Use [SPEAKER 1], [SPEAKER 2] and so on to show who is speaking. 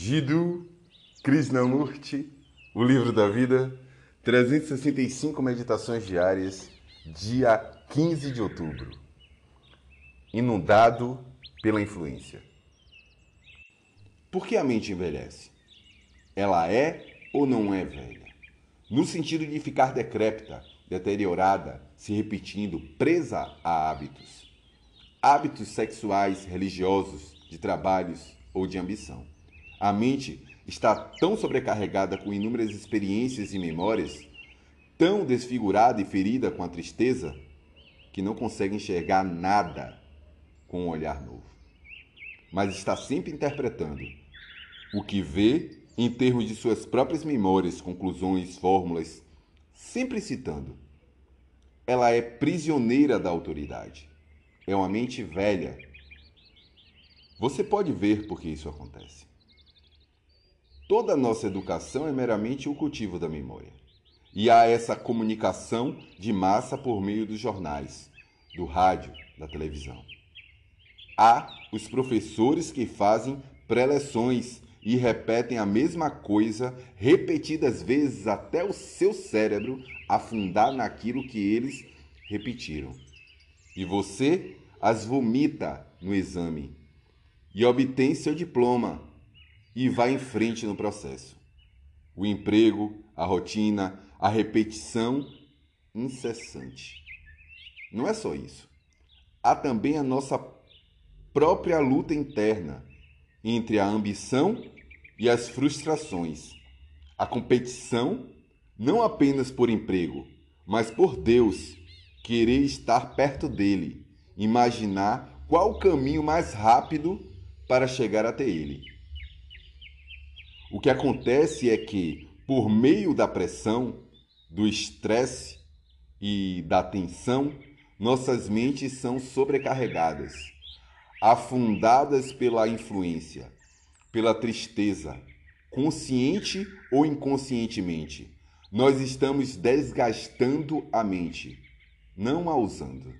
[SPEAKER 1] Jiddu Krishnamurti, O Livro da Vida, 365 Meditações Diárias, dia 15 de outubro. Inundado pela influência. Por que a mente envelhece? Ela é ou não é velha? No sentido de ficar decrépita, deteriorada, se repetindo, presa a hábitos. Hábitos sexuais, religiosos, de trabalhos ou de ambição. A mente está tão sobrecarregada com inúmeras experiências e memórias, tão desfigurada e ferida com a tristeza, que não consegue enxergar nada com um olhar novo. Mas está sempre interpretando o que vê em termos de suas próprias memórias, conclusões, fórmulas, sempre citando. Ela é prisioneira da autoridade. É uma mente velha. Você pode ver por que isso acontece. Toda a nossa educação é meramente o cultivo da memória. E há essa comunicação de massa por meio dos jornais, do rádio, da televisão. Há os professores que fazem preleções e repetem a mesma coisa repetidas vezes até o seu cérebro afundar naquilo que eles repetiram. E você as vomita no exame e obtém seu diploma e vai em frente no processo. O emprego, a rotina, a repetição incessante. Não é só isso. Há também a nossa própria luta interna entre a ambição e as frustrações. A competição, não apenas por emprego, mas por Deus, querer estar perto dele, imaginar qual o caminho mais rápido para chegar até ele. O que acontece é que, por meio da pressão, do estresse e da tensão, nossas mentes são sobrecarregadas, afundadas pela influência, pela tristeza, consciente ou inconscientemente. Nós estamos desgastando a mente, não a usando.